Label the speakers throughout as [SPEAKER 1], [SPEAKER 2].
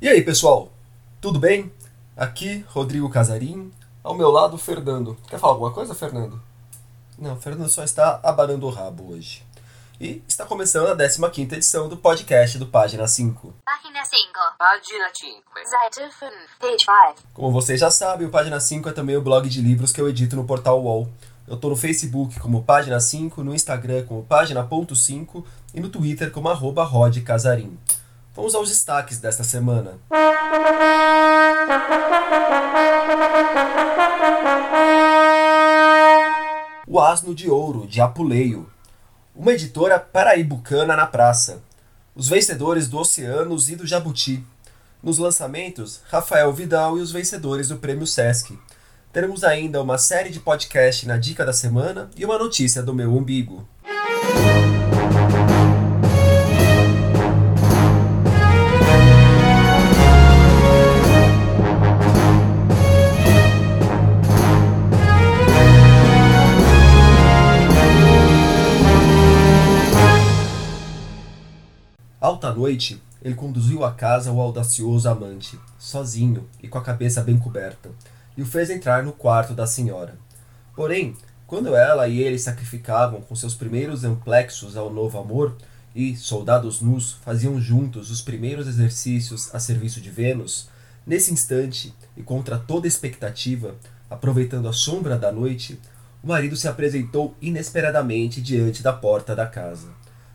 [SPEAKER 1] E aí, pessoal? Tudo bem? Aqui, Rodrigo Casarim. Ao meu lado, Fernando. Quer falar alguma coisa, Fernando? Não, Fernando só está abanando o rabo hoje. E está começando a 15 edição do podcast do Página 5.
[SPEAKER 2] Página 5.
[SPEAKER 3] Página 5.
[SPEAKER 2] Seite 5. Page 5.
[SPEAKER 1] Como vocês já sabem, o Página 5 é também o blog de livros que eu edito no portal UOL. Eu estou no Facebook como Página 5, no Instagram como Página.5 e no Twitter como arroba Rod Casarim. Vamos aos destaques desta semana. O Asno de Ouro, de Apuleio. Uma editora paraibucana na praça. Os vencedores do Oceanos e do Jabuti. Nos lançamentos, Rafael Vidal e os vencedores do Prêmio Sesc. Teremos ainda uma série de podcast na Dica da Semana e uma notícia do meu umbigo. Alta noite, ele conduziu à casa o audacioso amante, sozinho e com a cabeça bem coberta, e o fez entrar no quarto da senhora. Porém, quando ela e ele sacrificavam com seus primeiros amplexos ao novo amor, e, soldados nus, faziam juntos os primeiros exercícios a serviço de Vênus, nesse instante, e contra toda expectativa, aproveitando a sombra da noite, o marido se apresentou inesperadamente diante da porta da casa.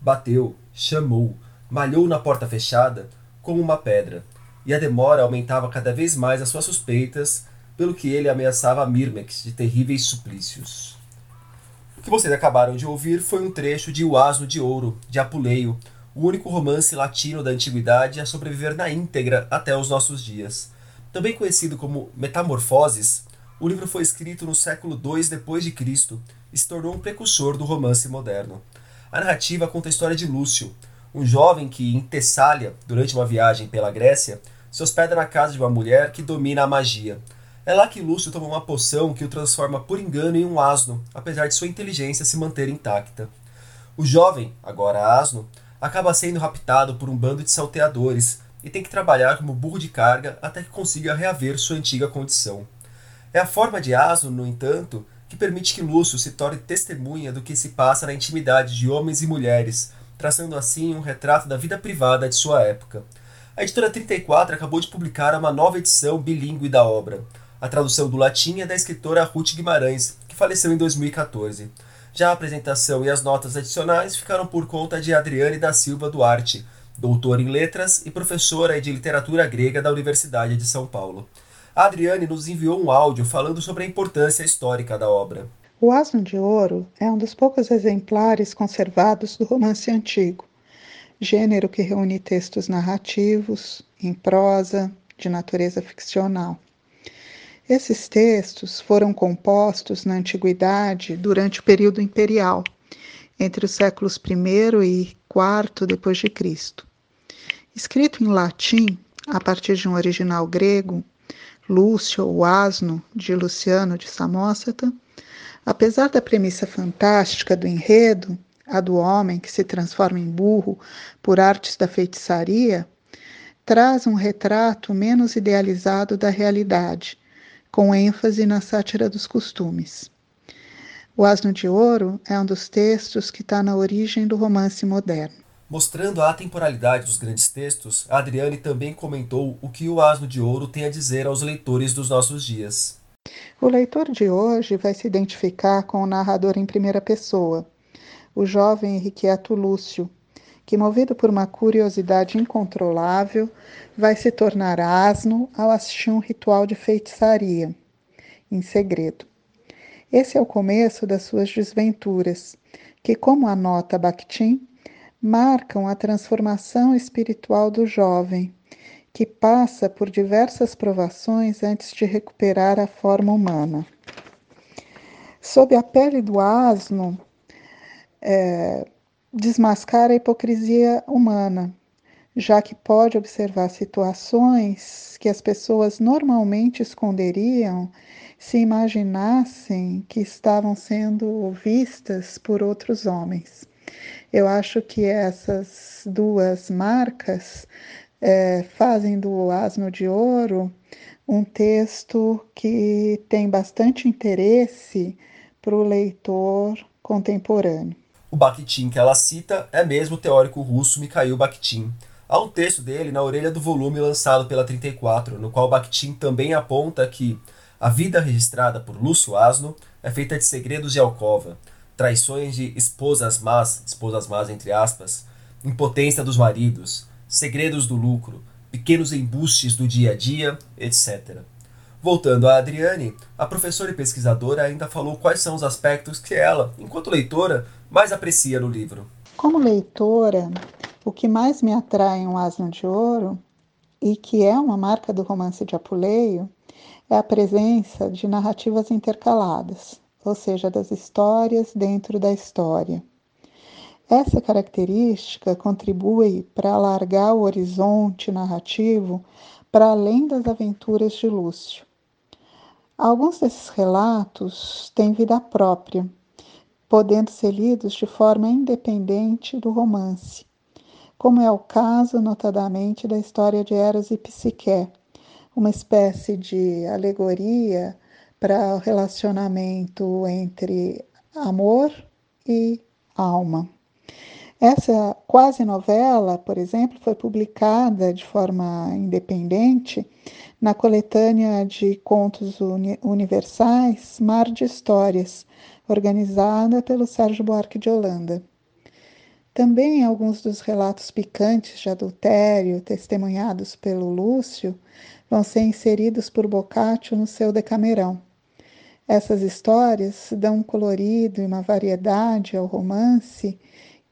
[SPEAKER 1] Bateu, chamou, malhou na porta fechada como uma pedra, e a demora aumentava cada vez mais as suas suspeitas, pelo que ele ameaçava Mirmex de terríveis suplícios. O que vocês acabaram de ouvir foi um trecho de O Asno de Ouro, de Apuleio, o único romance latino da antiguidade a sobreviver na íntegra até os nossos dias. Também conhecido como Metamorfoses, o livro foi escrito no século II depois de Cristo e se tornou um precursor do romance moderno. A narrativa conta a história de Lúcio, um jovem que, em Tessália, durante uma viagem pela Grécia, se hospeda na casa de uma mulher que domina a magia. É lá que Lúcio toma uma poção que o transforma por engano em um asno, apesar de sua inteligência se manter intacta. O jovem, agora asno, acaba sendo raptado por um bando de salteadores e tem que trabalhar como burro de carga até que consiga reaver sua antiga condição. É a forma de asno, no entanto, que permite que Lúcio se torne testemunha do que se passa na intimidade de homens e mulheres, traçando assim um retrato da vida privada de sua época. A editora 34 acabou de publicar uma nova edição bilíngue da obra. A tradução do latim é da escritora Ruth Guimarães, que faleceu em 2014. Já a apresentação e as notas adicionais ficaram por conta de Adriane da Silva Duarte, doutora em letras e professora de literatura grega da Universidade de São Paulo. A Adriane nos enviou um áudio falando sobre a importância histórica da obra.
[SPEAKER 4] O Asno de Ouro é um dos poucos exemplares conservados do romance antigo, gênero que reúne textos narrativos, em prosa, de natureza ficcional. Esses textos foram compostos na antiguidade durante o período imperial, entre os séculos I e IV depois de Cristo. Escrito em latim, a partir de um original grego, Lúcio ou Asno, de Luciano de Samosata, Apesar da premissa fantástica do enredo, a do homem que se transforma em burro por artes da feitiçaria, traz um retrato menos idealizado da realidade, com ênfase na sátira dos costumes. O Asno de Ouro é um dos textos que está na origem do romance moderno.
[SPEAKER 1] Mostrando a atemporalidade dos grandes textos, Adriane também comentou o que o Asno de Ouro tem a dizer aos leitores dos nossos dias.
[SPEAKER 4] O leitor de hoje vai se identificar com o narrador em primeira pessoa, o jovem irrequieto Lúcio, que, movido por uma curiosidade incontrolável, vai se tornar asno ao assistir um ritual de feitiçaria, em segredo. Esse é o começo das suas desventuras, que, como anota Bakhtin, marcam a transformação espiritual do jovem, que passa por diversas provações antes de recuperar a forma humana. Sob a pele do asno, é, desmascara a hipocrisia humana, já que pode observar situações que as pessoas normalmente esconderiam se imaginassem que estavam sendo vistas por outros homens. Eu acho que essas duas marcas é, fazem do Asno de Ouro um texto que tem bastante interesse para o leitor contemporâneo.
[SPEAKER 1] O Bakhtin que ela cita é mesmo o teórico russo Mikhail Bakhtin. Há um texto dele na orelha do volume lançado pela 34, no qual Bakhtin também aponta que a vida registrada por Lúcio Asno é feita de segredos de alcova, traições de esposas más, esposas más entre aspas, impotência dos maridos, segredos do lucro, pequenos embustes do dia a dia, etc. Voltando a Adriane, a professora e pesquisadora ainda falou quais são os aspectos que ela, enquanto leitora, mais aprecia no livro.
[SPEAKER 4] Como leitora, o que mais me atrai em Um Asno de Ouro, e que é uma marca do romance de Apuleio, é a presença de narrativas intercaladas, ou seja, das histórias dentro da história. Essa característica contribui para alargar o horizonte narrativo para além das aventuras de Lúcio. Alguns desses relatos têm vida própria, podendo ser lidos de forma independente do romance, como é o caso, notadamente, da história de Eros e Psique, uma espécie de alegoria para o relacionamento entre amor e alma. Essa quase novela, por exemplo, foi publicada de forma independente na coletânea de contos uni universais Mar de Histórias, organizada pelo Sérgio Buarque de Holanda. Também alguns dos relatos picantes de adultério testemunhados pelo Lúcio vão ser inseridos por Boccaccio no seu Decamerão. Essas histórias dão um colorido e uma variedade ao romance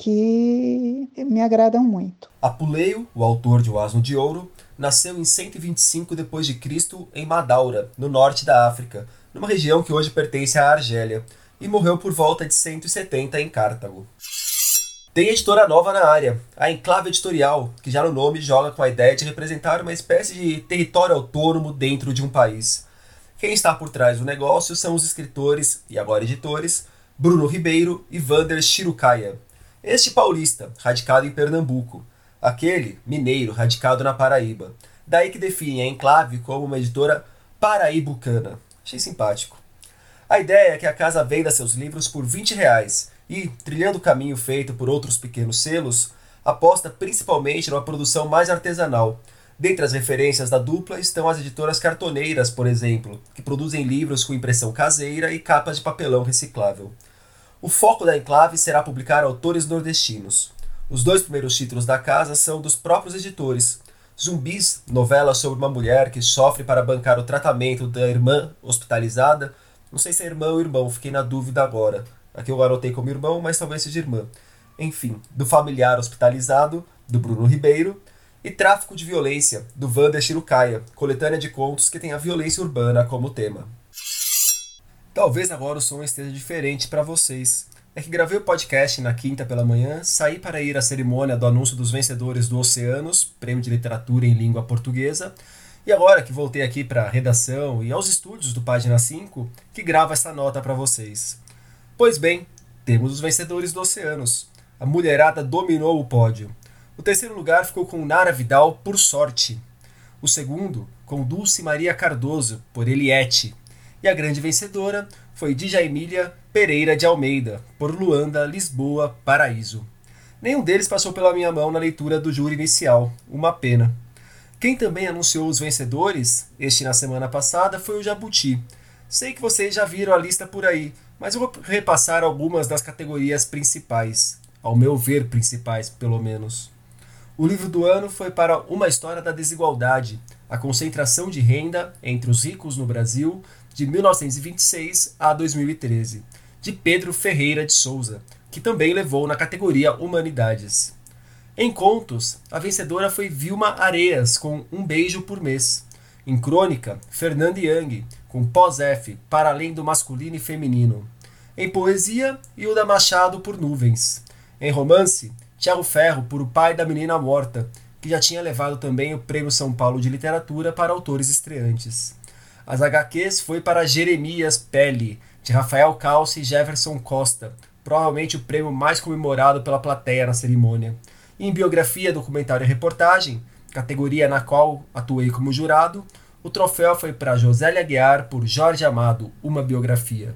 [SPEAKER 4] que me agradam muito.
[SPEAKER 1] Apuleio, o autor de O Asno de Ouro, nasceu em 125 d.C. em Madaura, no norte da África, numa região que hoje pertence à Argélia, e morreu por volta de 170 em Cartago. Tem editora nova na área, a Enclave Editorial, que já no nome joga com a ideia de representar uma espécie de território autônomo dentro de um país. Quem está por trás do negócio são os escritores, e agora editores, Bruno Ribeiro e Vander Chirucaia, este paulista, radicado em Pernambuco. Aquele, mineiro, radicado na Paraíba. Daí que define a Enclave como uma editora paraibucana. Achei simpático. A ideia é que a casa venda seus livros por 20 reais e, trilhando o caminho feito por outros pequenos selos, aposta principalmente numa produção mais artesanal. Dentre as referências da dupla estão as editoras cartoneiras, por exemplo, que produzem livros com impressão caseira e capas de papelão reciclável. O foco da Enclave será publicar autores nordestinos. Os dois primeiros títulos da casa são dos próprios editores. Zumbis, novela sobre uma mulher que sofre para bancar o tratamento da irmã hospitalizada. Não sei se é irmã ou irmão, fiquei na dúvida agora. Aqui eu anotei como irmão, mas talvez seja irmã. Enfim, do familiar hospitalizado, do Bruno Ribeiro. E Tráfico de Violência, do Wander Chirucaia, coletânea de contos que tem a violência urbana como tema. Talvez agora o som esteja diferente para vocês. É que gravei o podcast na quinta pela manhã, saí para ir à cerimônia do anúncio dos vencedores do Oceanos, Prêmio de Literatura em Língua Portuguesa, e agora que voltei aqui para a redação e aos estúdios do Página 5, que gravo essa nota para vocês. Pois bem, temos os vencedores do Oceanos. A mulherada dominou o pódio. O terceiro lugar ficou com Nara Vidal, por sorte. O segundo, com Dulce Maria Cardoso, por Eliette. E a grande vencedora foi Djaimília Pereira de Almeida, por Luanda, Lisboa, Paraíso. Nenhum deles passou pela minha mão na leitura do júri inicial, uma pena. Quem também anunciou os vencedores, este na semana passada, foi o Jabuti. Sei que vocês já viram a lista por aí, mas eu vou repassar algumas das categorias principais, ao meu ver principais, pelo menos. O livro do ano foi para Uma História da Desigualdade, a concentração de renda entre os ricos no Brasil de 1926 a 2013, de Pedro Ferreira de Souza, que também levou na categoria Humanidades. Em contos, a vencedora foi Vilma Areias, com Um Beijo por Mês. Em crônica, Fernando Young, com Pós-F, Para Além do Masculino e Feminino. Em poesia, Hilda Machado, por Nuvens. Em romance, Tiago Ferro, por O Pai da Menina Morta, que já tinha levado também o Prêmio São Paulo de Literatura para autores estreantes. As HQs foi para Jeremias Pele, de Rafael Calce e Jefferson Costa, provavelmente o prêmio mais comemorado pela plateia na cerimônia. Em biografia, documentário e reportagem, categoria na qual atuei como jurado, o troféu foi para Josélia Aguiar por Jorge Amado, uma biografia.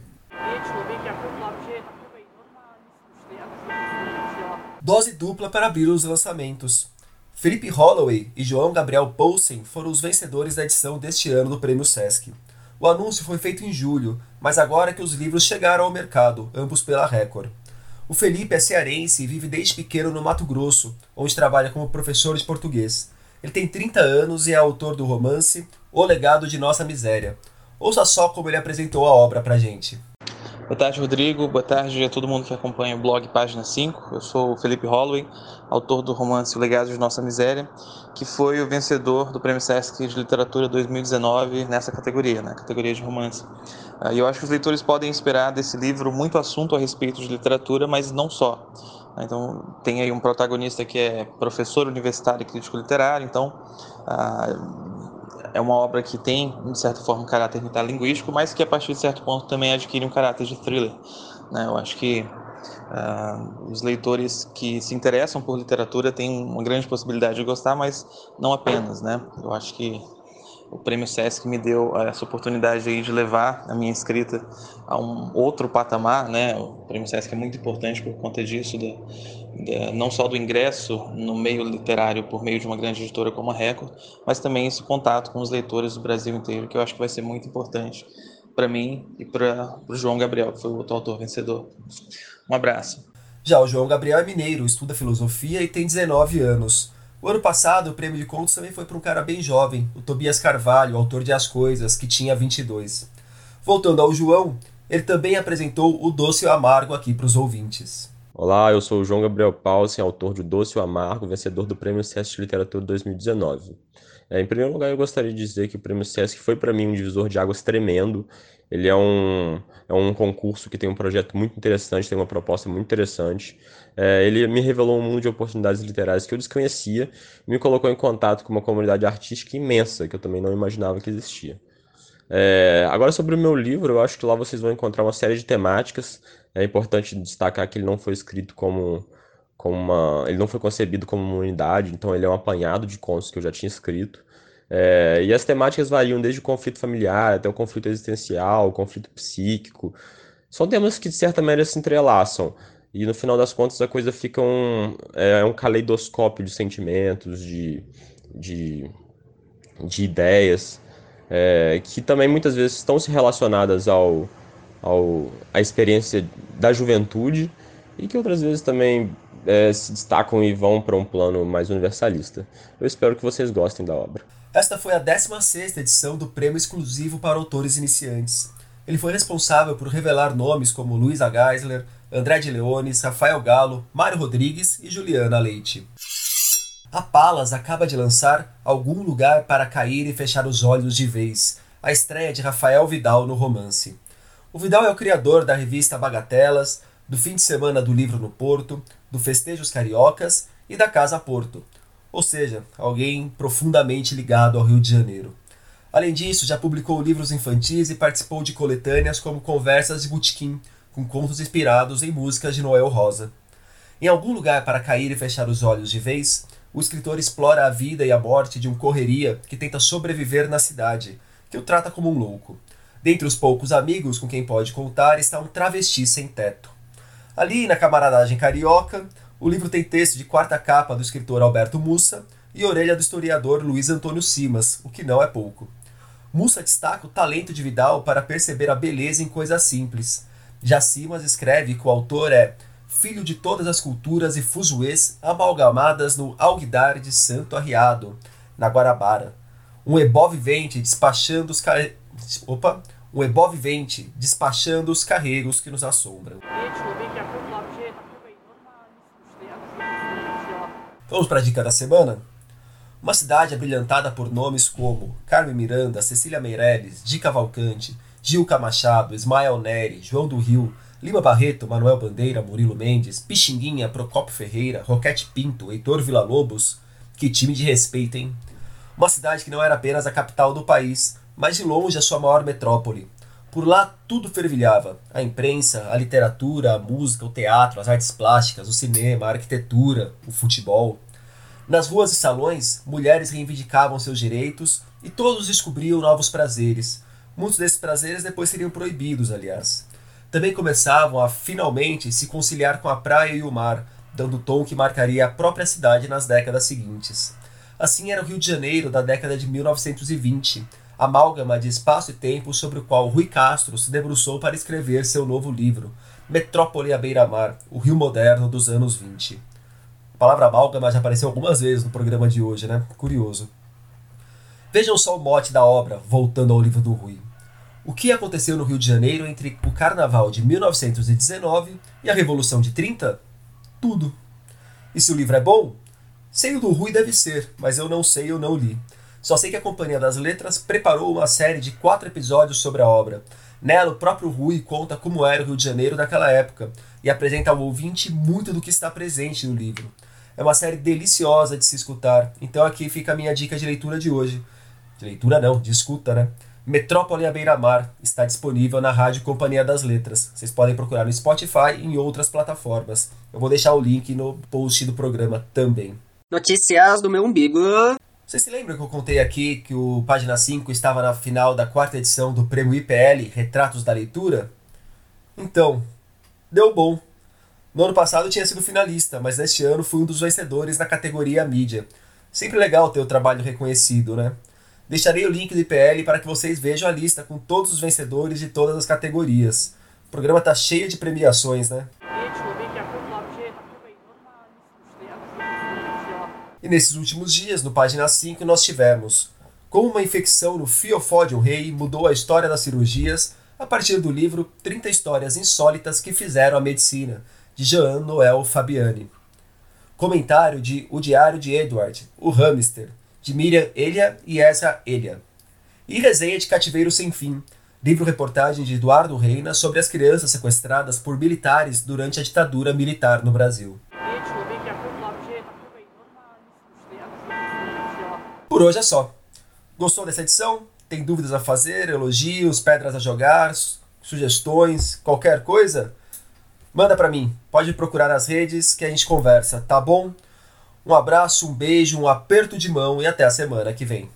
[SPEAKER 1] Dose dupla para abrir os lançamentos. Felipe Holloway e João Gabriel Poulsen foram os vencedores da edição deste ano do Prêmio Sesc. O anúncio foi feito em julho, mas agora que os livros chegaram ao mercado, ambos pela Record. O Felipe é cearense e vive desde pequeno no Mato Grosso, onde trabalha como professor de português. Ele tem 30 anos e é autor do romance O Legado de Nossa Miséria. Ouça só como ele apresentou a obra pra gente.
[SPEAKER 3] Boa tarde, Rodrigo. Boa tarde a todo mundo que acompanha o blog Página 5. Eu sou o Felipe Holloway, autor do romance O Legado de Nossa Miséria, que foi o vencedor do Prêmio Sesc de Literatura 2019 nessa categoria, na né, categoria de romance. Ah, e eu acho que os leitores podem esperar desse livro muito assunto a respeito de literatura, mas não só. Então, tem aí um protagonista que é professor universitário e crítico literário, então ah, é uma obra que tem, de certa forma, um caráter metalinguístico, mas que a partir de certo ponto também adquire um caráter de thriller. Né? Eu acho que uh, os leitores que se interessam por literatura têm uma grande possibilidade de gostar, mas não apenas. Né? Eu acho que o Prêmio Sesc me deu essa oportunidade aí de levar a minha escrita a um outro patamar, né? O Prêmio Sesc é muito importante por conta disso, da, não só do ingresso no meio literário por meio de uma grande editora como a Record, mas também esse contato com os leitores do Brasil inteiro, que eu acho que vai ser muito importante para mim e para o João Gabriel, que foi o outro autor vencedor. Um abraço.
[SPEAKER 1] Já o João Gabriel é mineiro, estuda filosofia e tem 19 anos. O ano passado, o prêmio de contos também foi para um cara bem jovem, o Tobias Carvalho, autor de As Coisas, que tinha 22. Voltando ao João, ele também apresentou o Doce e o Amargo aqui para os ouvintes.
[SPEAKER 5] Olá, eu sou o João Gabriel Paulsen, autor de Doce o Amargo, vencedor do Prêmio Sesc de Literatura 2019. É, em primeiro lugar, eu gostaria de dizer que o Prêmio Sesc foi para mim um divisor de águas tremendo. Ele é um, é um concurso que tem um projeto muito interessante, tem uma proposta muito interessante. É, ele me revelou um mundo de oportunidades literárias que eu desconhecia e me colocou em contato com uma comunidade artística imensa que eu também não imaginava que existia. É, agora, sobre o meu livro, eu acho que lá vocês vão encontrar uma série de temáticas. É importante destacar que ele não foi escrito como, como uma. Ele não foi concebido como uma unidade, então ele é um apanhado de contos que eu já tinha escrito. É, e as temáticas variam desde o conflito familiar até o conflito existencial, o conflito psíquico. São temas que, de certa maneira, se entrelaçam. E no final das contas a coisa fica um, é, um caleidoscópio de sentimentos, de, de, de ideias, é, que também muitas vezes estão se relacionadas ao, ao, à experiência da juventude e que outras vezes também é, se destacam e vão para um plano mais universalista. Eu espero que vocês gostem da obra.
[SPEAKER 1] Esta foi a 16ª edição do Prêmio Exclusivo para Autores Iniciantes. Ele foi responsável por revelar nomes como Luísa Geisler, André de Leones, Rafael Galo, Mário Rodrigues e Juliana Leite. A Palas acaba de lançar Algum Lugar para Cair e Fechar os Olhos de Vez, a estreia de Rafael Vidal no romance. O Vidal é o criador da revista Bagatelas, do Fim de Semana do Livro no Porto, do Festejos Cariocas e da Casa Porto, ou seja, alguém profundamente ligado ao Rio de Janeiro. Além disso, já publicou livros infantis e participou de coletâneas como Conversas de Botequim, com contos inspirados em músicas de Noel Rosa. Em algum lugar para cair e fechar os olhos de vez, o escritor explora a vida e a morte de um correria que tenta sobreviver na cidade, que o trata como um louco. Dentre os poucos amigos com quem pode contar está um travesti sem teto. Ali, na camaradagem carioca, o livro tem texto de quarta capa do escritor Alberto Mussa e orelha do historiador Luiz Antônio Simas, o que não é pouco. Mussa destaca o talento de Vidal para perceber a beleza em coisas simples, já Simas escreve que o autor é filho de todas as culturas e fuzuês amalgamadas no alguidar de Santo Arriado, na Guarabara. Um ebó vivente despachando os car... Opa! Um ebó vivente despachando os carreiros que nos assombram. Vamos para a dica da semana? Uma cidade abrilhantada por nomes como Carmen Miranda, Cecília Meirelles, Di Cavalcante, Gilca Machado, Ismael Neri, João do Rio, Lima Barreto, Manuel Bandeira, Murilo Mendes, Pixinguinha, Procopio Ferreira, Roquete Pinto, Heitor Villa-Lobos. Que time de respeito, hein? Uma cidade que não era apenas a capital do país, mas de longe a sua maior metrópole. Por lá tudo fervilhava: a imprensa, a literatura, a música, o teatro, as artes plásticas, o cinema, a arquitetura, o futebol. Nas ruas e salões, mulheres reivindicavam seus direitos e todos descobriam novos prazeres. Muitos desses prazeres depois seriam proibidos, aliás. Também começavam a finalmente se conciliar com a praia e o mar, dando o tom que marcaria a própria cidade nas décadas seguintes. Assim era o Rio de Janeiro da década de 1920, amálgama de espaço e tempo sobre o qual Rui Castro se debruçou para escrever seu novo livro, Metrópole à beira-mar, o Rio moderno dos anos 20. A palavra amálgama já apareceu algumas vezes no programa de hoje, né? Curioso. Vejam só o mote da obra, voltando ao livro do Rui. O que aconteceu no Rio de Janeiro entre o Carnaval de 1919 e a Revolução de 30? Tudo. E se o livro é bom? Sei o do Rui deve ser, mas eu não sei, eu não li. Só sei que a Companhia das Letras preparou uma série de quatro episódios sobre a obra. Nela, o próprio Rui conta como era o Rio de Janeiro naquela época e apresenta ao ouvinte muito do que está presente no livro. É uma série deliciosa de se escutar, então aqui fica a minha dica de leitura de hoje. De leitura não, de escuta, né? Metrópole à beira-mar está disponível na Rádio Companhia das Letras. Vocês podem procurar no Spotify e em outras plataformas. Eu vou deixar o link no post do programa também.
[SPEAKER 6] Notícias do meu umbigo.
[SPEAKER 1] Vocês se lembram que eu contei aqui que o Página 5 estava na final da quarta edição do Prêmio IPL Retratos da Leitura? Então, deu bom. No ano passado tinha sido finalista, mas neste ano fui um dos vencedores na categoria mídia. Sempre legal ter o trabalho reconhecido, né? Deixarei o link do IPL para que vocês vejam a lista com todos os vencedores de todas as categorias. O programa tá cheio de premiações, né? E nesses últimos dias, no página 5, nós tivemos como uma infecção no Fiofódio rei mudou a história das cirurgias a partir do livro 30 histórias insólitas que fizeram a medicina, de Jean Noel Fabiani. Comentário de O Diário de Edward, o Hamster, de Miriam Elia e Ezra Elia. E resenha de Cativeiro Sem Fim, livro-reportagem de Eduardo Reina sobre as crianças sequestradas por militares durante a ditadura militar no Brasil. Por hoje é só. Gostou dessa edição? Tem dúvidas a fazer, elogios, pedras a jogar, sugestões, qualquer coisa? Manda para mim. Pode procurar nas redes que a gente conversa, tá bom? Um abraço, um beijo, um aperto de mão e até a semana que vem.